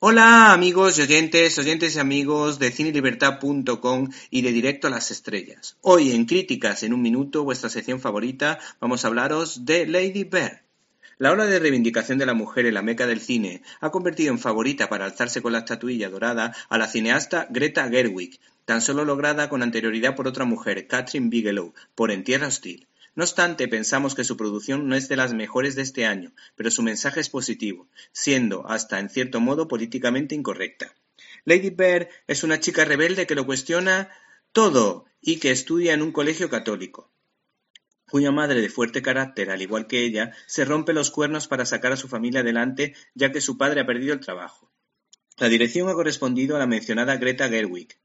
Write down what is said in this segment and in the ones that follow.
Hola amigos y oyentes, oyentes y amigos de cinelibertad.com y de Directo a las Estrellas. Hoy en Críticas en un Minuto, vuestra sección favorita, vamos a hablaros de Lady Bird. La ola de reivindicación de la mujer en la meca del cine ha convertido en favorita para alzarse con la estatuilla dorada a la cineasta Greta Gerwig, tan solo lograda con anterioridad por otra mujer, Catherine Bigelow, por En Tierra Hostil. No obstante, pensamos que su producción no es de las mejores de este año, pero su mensaje es positivo, siendo hasta en cierto modo políticamente incorrecta. Lady Bird es una chica rebelde que lo cuestiona todo y que estudia en un colegio católico cuya madre de fuerte carácter, al igual que ella, se rompe los cuernos para sacar a su familia adelante ya que su padre ha perdido el trabajo. La dirección ha correspondido a la mencionada Greta Gerwig,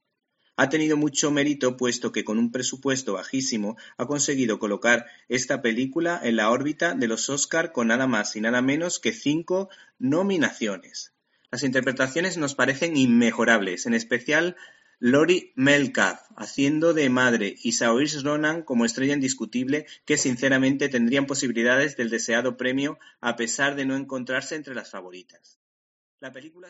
ha tenido mucho mérito puesto que con un presupuesto bajísimo ha conseguido colocar esta película en la órbita de los Oscar con nada más y nada menos que cinco nominaciones. Las interpretaciones nos parecen inmejorables, en especial Lori Metcalf haciendo de madre y Saoirse Ronan como estrella indiscutible que sinceramente tendrían posibilidades del deseado premio a pesar de no encontrarse entre las favoritas. La película